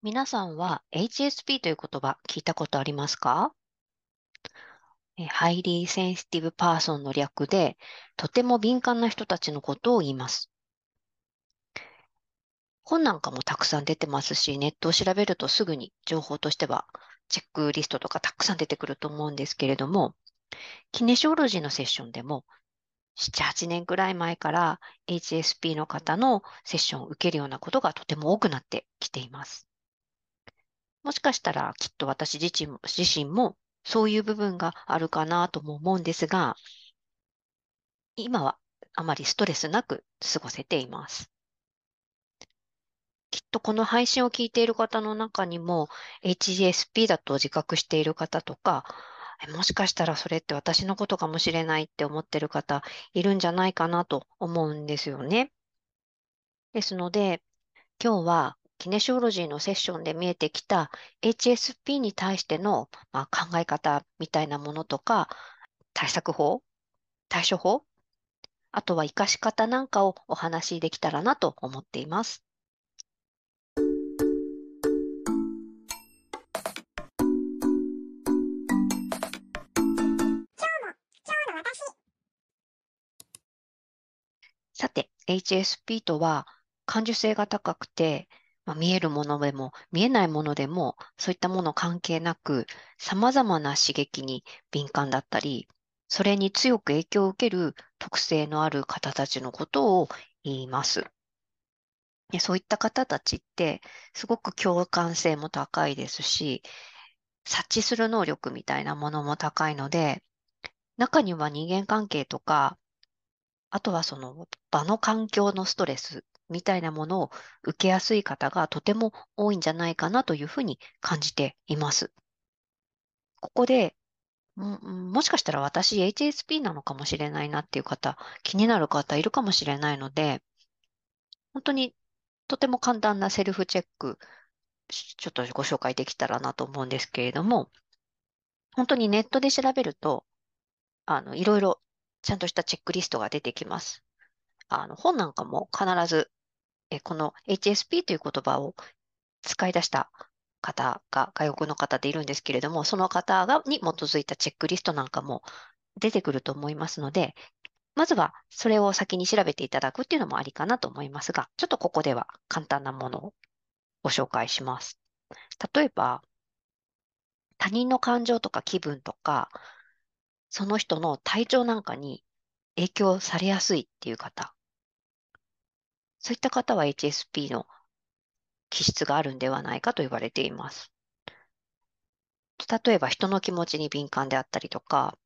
皆さんは HSP という言葉聞いたことありますか？ Highly Sensitive Person の略で、とても敏感な人たちのことを言います。本なんかもたくさん出てますし、ネットを調べるとすぐに情報としてはチェックリストとかたくさん出てくると思うんですけれども、キネシオロジーのセッションでも、7、8年くらい前から HSP の方のセッションを受けるようなことがとても多くなってきています。もしかしたらきっと私自身自身もそういう部分があるかなとも思うんですが、今はあまりストレスなく過ごせています。きっとこの配信を聞いている方の中にも HSP だと自覚している方とか、もしかしたらそれって私のことかもしれないって思ってる方いるんじゃないかなと思うんですよね。ですので、今日はキネシオロジーのセッションで見えてきた HSP に対しての、まあ、考え方みたいなものとか、対策法、対処法、あとは活かし方なんかをお話しできたらなと思っています。さて、HSP とは感受性が高くて、まあ、見えるものでも見えないものでもそういったもの関係なく様々な刺激に敏感だったり、それに強く影響を受ける特性のある方たちのことを言います。でそういった方たちってすごく共感性も高いですし、察知する能力みたいなものも高いので、中には人間関係とか、あとはその場の環境のストレスみたいなものを受けやすい方がとても多いんじゃないかなというふうに感じています。ここで、ももしかしたら私 HSP なのかもしれないなっていう方、気になる方いるかもしれないので、本当にとても簡単なセルフチェック、ちょっとご紹介できたらなと思うんですけれども、本当にネットで調べると、あの、いろいろちゃんとしたチェックリストが出てきます。あの、本なんかも必ずえこの HSP という言葉を使い出した方が外国の方でいるんですけれども、その方がに基づいたチェックリストなんかも出てくると思いますので、まずはそれを先に調べていただくっていうのもありかなと思いますが、ちょっとここでは簡単なものをご紹介します。例えば、他人の感情とか気分とか、その人の体調なんかに影響されやすいっていう方、そういった方は HSP の気質があるんではないかと言われています。例えば人の気持ちに敏感であったりとか、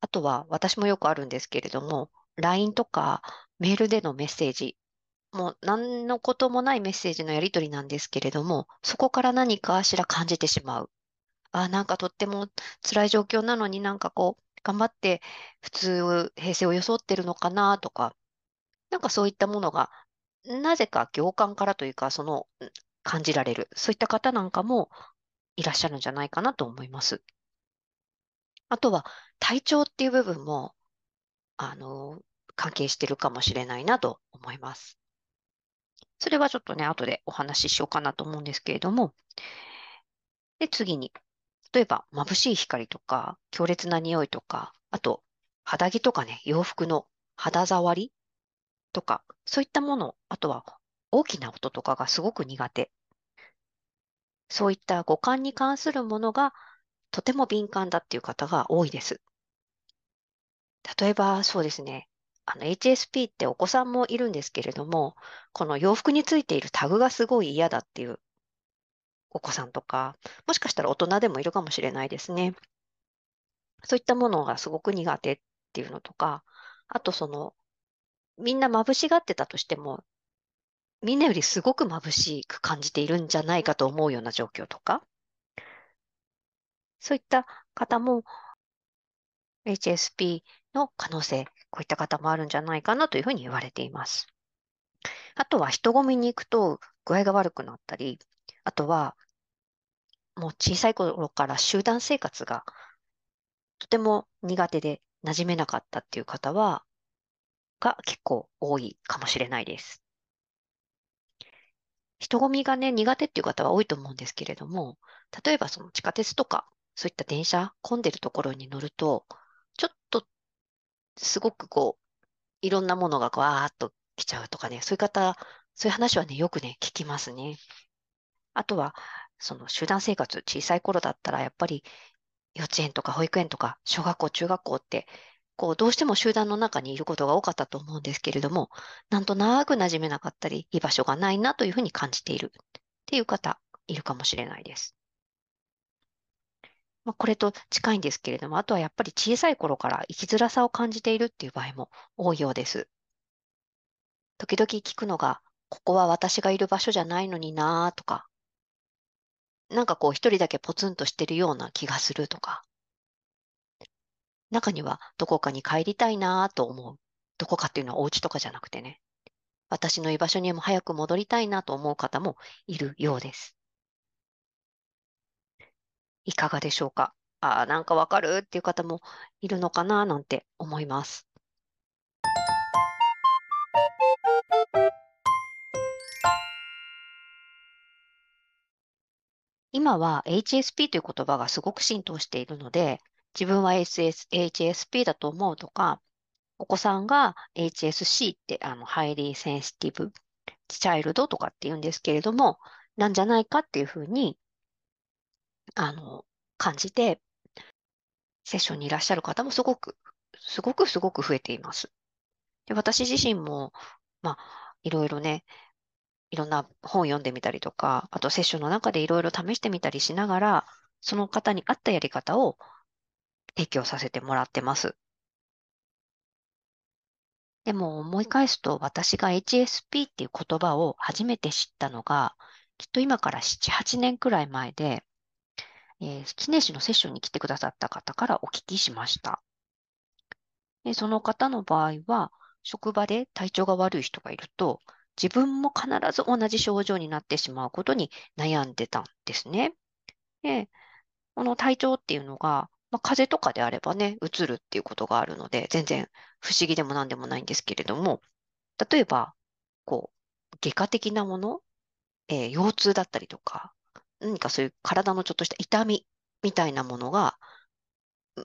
あとは私もよくあるんですけれども、LINE とかメールでのメッセージ、もう何のこともないメッセージのやり取りなんですけれども、そこから何かしら感じてしまう。あ、なんかとっても辛い状況なのになんかこう、頑張って普通、平成を装ってるのかなとか、なんかそういったものがなぜか行間からというか、その、感じられる。そういった方なんかもいらっしゃるんじゃないかなと思います。あとは、体調っていう部分も、あの、関係してるかもしれないなと思います。それはちょっとね、後でお話ししようかなと思うんですけれども。で、次に、例えば、眩しい光とか、強烈な匂いとか、あと、肌着とかね、洋服の肌触りとか、そういったもの、あとは大きな音とかがすごく苦手。そういった五感に関するものがとても敏感だっていう方が多いです。例えば、そうですね。あの、HSP ってお子さんもいるんですけれども、この洋服についているタグがすごい嫌だっていうお子さんとか、もしかしたら大人でもいるかもしれないですね。そういったものがすごく苦手っていうのとか、あとそのみんな眩しがってたとしても、みんなよりすごく眩しく感じているんじゃないかと思うような状況とか、そういった方も HSP の可能性、こういった方もあるんじゃないかなというふうに言われています。あとは人混みに行くと具合が悪くなったり、あとはもう小さい頃から集団生活がとても苦手で馴染めなかったっていう方は、が結構多いかもしれないです。人混みがね、苦手っていう方は多いと思うんですけれども、例えばその地下鉄とか、そういった電車、混んでるところに乗ると、ちょっと、すごくこう、いろんなものがわーっと来ちゃうとかね、そういう方、そういう話はね、よくね、聞きますね。あとは、その集団生活、小さい頃だったら、やっぱり幼稚園とか保育園とか小学校、中学校って、こう、どうしても集団の中にいることが多かったと思うんですけれども、なんとなく馴染めなかったり、居場所がないなというふうに感じているっていう方、いるかもしれないです。まあ、これと近いんですけれども、あとはやっぱり小さい頃から生きづらさを感じているっていう場合も多いようです。時々聞くのが、ここは私がいる場所じゃないのになーとか、なんかこう一人だけポツンとしてるような気がするとか、中にはどこかに帰りたいなと思う。どこかっていうのはお家とかじゃなくてね。私の居場所にも早く戻りたいなと思う方もいるようです。いかがでしょうか？ああ、なんかわかるっていう方もいるのかななんて思います。今は HSP という言葉がすごく浸透しているので、自分は SS HSP だと思うとか、お子さんが HSC って、あの、ハイリーセンシティブチャイルドとかって言うんですけれども、なんじゃないかっていうふうに、あの、感じて、セッションにいらっしゃる方もすごく、すごくすごく増えています。で私自身も、まあ、いろいろね、いろんな本読んでみたりとか、あとセッションの中でいろいろ試してみたりしながら、その方に合ったやり方を提供させてもらってます。でも思い返すと私が HSP っていう言葉を初めて知ったのが、きっと今から7、8年くらい前で、えー、記念誌のセッションに来てくださった方からお聞きしました。でその方の場合は、職場で体調が悪い人がいると、自分も必ず同じ症状になってしまうことに悩んでたんですね。で、この体調っていうのが、まあ、風邪とかであればね、うつるっていうことがあるので、全然不思議でも何でもないんですけれども、例えば、こう、外科的なもの、えー、腰痛だったりとか、何かそういう体のちょっとした痛みみたいなものが、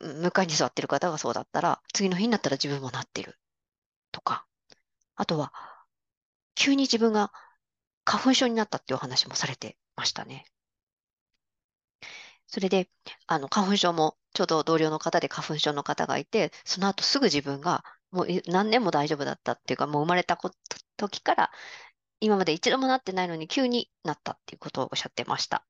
向かいに座ってる方がそうだったら、次の日になったら自分もなってるとか、あとは、急に自分が花粉症になったっていうお話もされてましたね。それで、あの、花粉症も、ちょうど同僚の方で花粉症の方がいて、その後すぐ自分が、もう何年も大丈夫だったっていうか、もう生まれた時から、今まで一度もなってないのに急になったっていうことをおっしゃってました。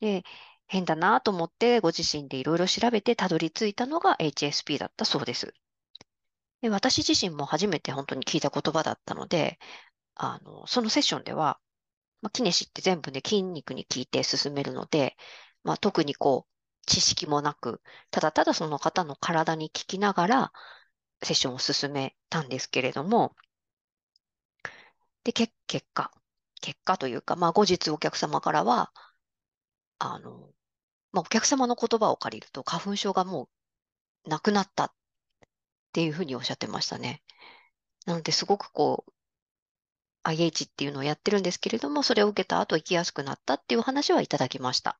で、変だなと思ってご自身でいろいろ調べてたどり着いたのが HSP だったそうです。で私自身も初めて本当に聞いた言葉だったので、あの、そのセッションでは、まあ、キネシって全部ね、筋肉に効いて進めるので、まあ、特にこう、知識もなく、ただただその方の体に効きながら、セッションを進めたんですけれども、で、結果、結果というか、まあ、後日お客様からは、あの、まあ、お客様の言葉を借りると、花粉症がもうなくなったっていうふうにおっしゃってましたね。なので、すごくこう、IH っていうのをやってるんですけれども、それを受けた後生きやすくなったっていう話はいただきました。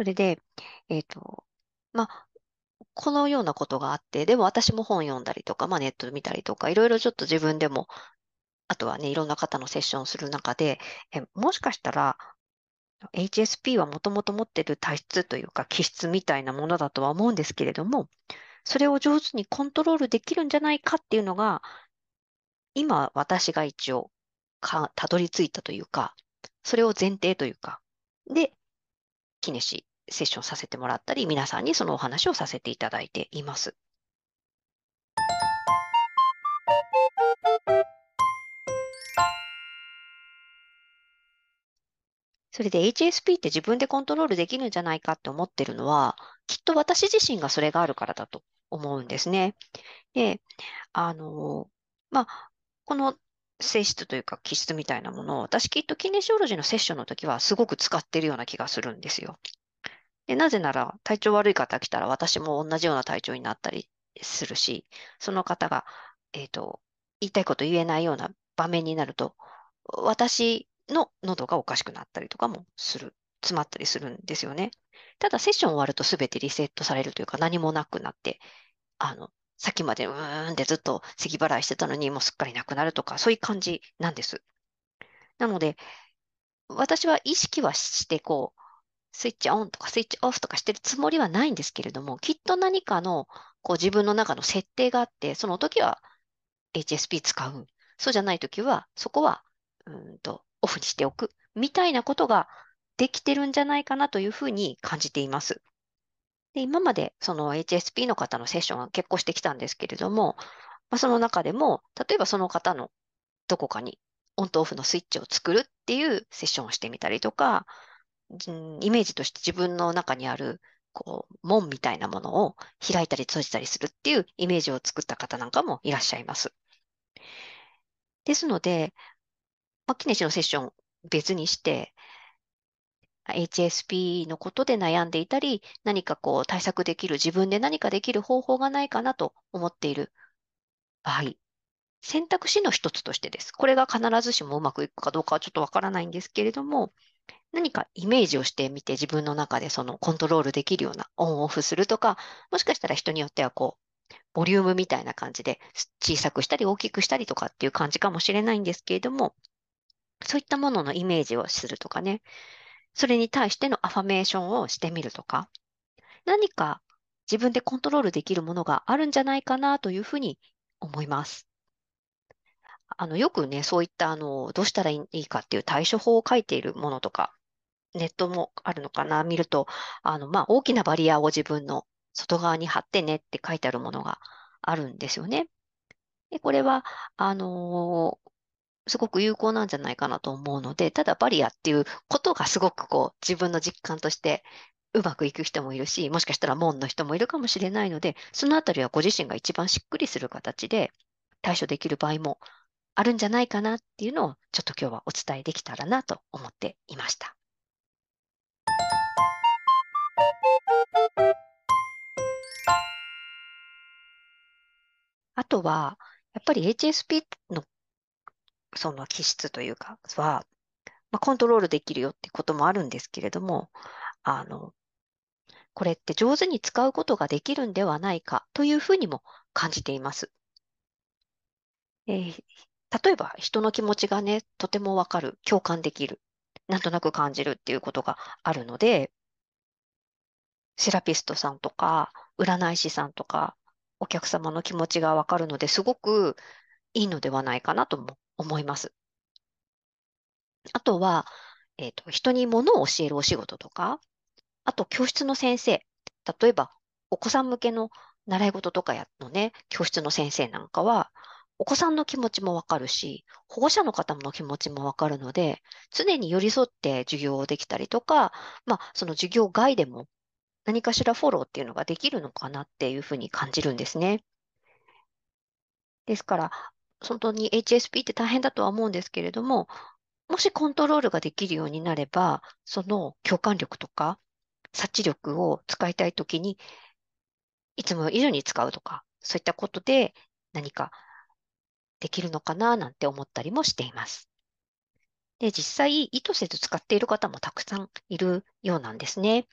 それで、えっ、と、まあ、このようなことがあって、でも私も本読んだりとか、まあネット見たりとか、いろいろちょっと自分でも、あとはね、いろんな方のセッションをする中で、えもしかしたら、HSP はもともと持ってる体質というか気質みたいなものだとは思うんですけれども、それを上手にコントロールできるんじゃないかっていうのが、今私が一応か、たどり着いたというか、それを前提というか、で、キネシセッションさせてもらったり、皆さんにそのお話をさせていただいています。それで HSP って自分でコントロールできるんじゃないかって思ってるのは、きっと私自身がそれがあるからだと思うんですね。で、あの、まあ、この性質というか気質みたいなものを、私きっとキネシオロジーのセッションの時はすごく使ってるような気がするんですよ。で、なぜなら体調悪い方来たら私も同じような体調になったりするし、その方が、えっ、ー、と、言いたいこと言えないような場面になると、私の喉がおかしくなったりとかもする。詰まったりするんですよね。ただセッション終わると全てリセットされるというか何もなくなって、あの、さっきまでうーんってずっと咳払いしてたのにもうすっかりなくなるとか、そういう感じなんです。なので、私は意識はして、こう、スイッチオンとかスイッチオフとかしてるつもりはないんですけれども、きっと何かのこう自分の中の設定があって、その時は HSP 使う。そうじゃない時は、そこはうんとオフにしておく。みたいなことができてるんじゃないかなというふうに感じています。で今までその HSP の方のセッションは結構してきたんですけれども、まあ、その中でも、例えばその方のどこかにオンとオフのスイッチを作るっていうセッションをしてみたりとか、イメージとして自分の中にあるこう門みたいなものを開いたり閉じたりするっていうイメージを作った方なんかもいらっしゃいます。ですので、まあ、キネシのセッション別にして、HSP のことで悩んでいたり、何かこう対策できる、自分で何かできる方法がないかなと思っている場合、選択肢の一つとしてです。これが必ずしもうまくいくかどうかはちょっとわからないんですけれども、何かイメージをしてみて自分の中でそのコントロールできるようなオンオフするとか、もしかしたら人によってはこう、ボリュームみたいな感じで小さくしたり大きくしたりとかっていう感じかもしれないんですけれども、そういったもののイメージをするとかね、それに対してのアファメーションをしてみるとか、何か自分でコントロールできるものがあるんじゃないかなというふうに思います。あの、よくね、そういったあの、どうしたらいいかっていう対処法を書いているものとか、ネットもあるのかな、見ると、あの、まあ、大きなバリアを自分の外側に貼ってねって書いてあるものがあるんですよね。で、これは、あのー、すごく有効なんじゃないかなと思うので、ただバリアっていうことがすごくこう自分の実感としてうまくいく人もいるし、もしかしたら門の人もいるかもしれないので、そのあたりはご自身が一番しっくりする形で対処できる場合もあるんじゃないかなっていうのをちょっと今日はお伝えできたらなと思っていました。あとは、やっぱり HSP のその気質というかは、まあ、コントロールできるよってこともあるんですけれども、あの、これって上手に使うことができるんではないかというふうにも感じています。えー、例えば人の気持ちがね、とてもわかる、共感できる、なんとなく感じるっていうことがあるので、セラピストさんとか、占い師さんとか、お客様の気持ちがわかるのですごくいいのではないかなとも思います。あとは、えっ、ー、と、人に物を教えるお仕事とか、あと教室の先生、例えばお子さん向けの習い事とかやのね、教室の先生なんかは、お子さんの気持ちもわかるし、保護者の方の気持ちもわかるので、常に寄り添って授業をできたりとか、まあ、その授業外でも何かしらフォローっていうのができるのかなっていうふうに感じるんですね。ですから、本当に HSP って大変だとは思うんですけれども、もしコントロールができるようになれば、その共感力とか察知力を使いたいときに、いつも以上に使うとか、そういったことで何かできるのかななんて思ったりもしています。で、実際意図せず使っている方もたくさんいるようなんですね。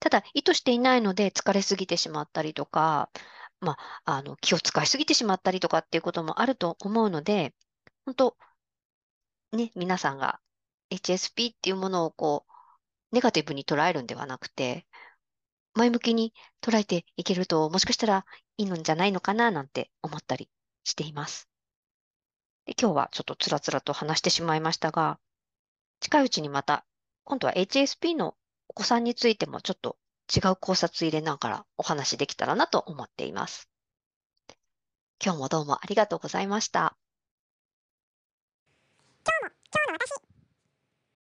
ただ、意図していないので疲れすぎてしまったりとか、まあ、あの、気を使いすぎてしまったりとかっていうこともあると思うので、本当ね、皆さんが HSP っていうものをこう、ネガティブに捉えるんではなくて、前向きに捉えていけると、もしかしたらいいのじゃないのかななんて思ったりしています。で今日はちょっとつらつらと話してしまいましたが、近いうちにまた、今度は HSP のお子さんについてもちょっと違う考察入れながらお話できたらなと思っています。今日もどうもありがとうございました。今日も、今日の私。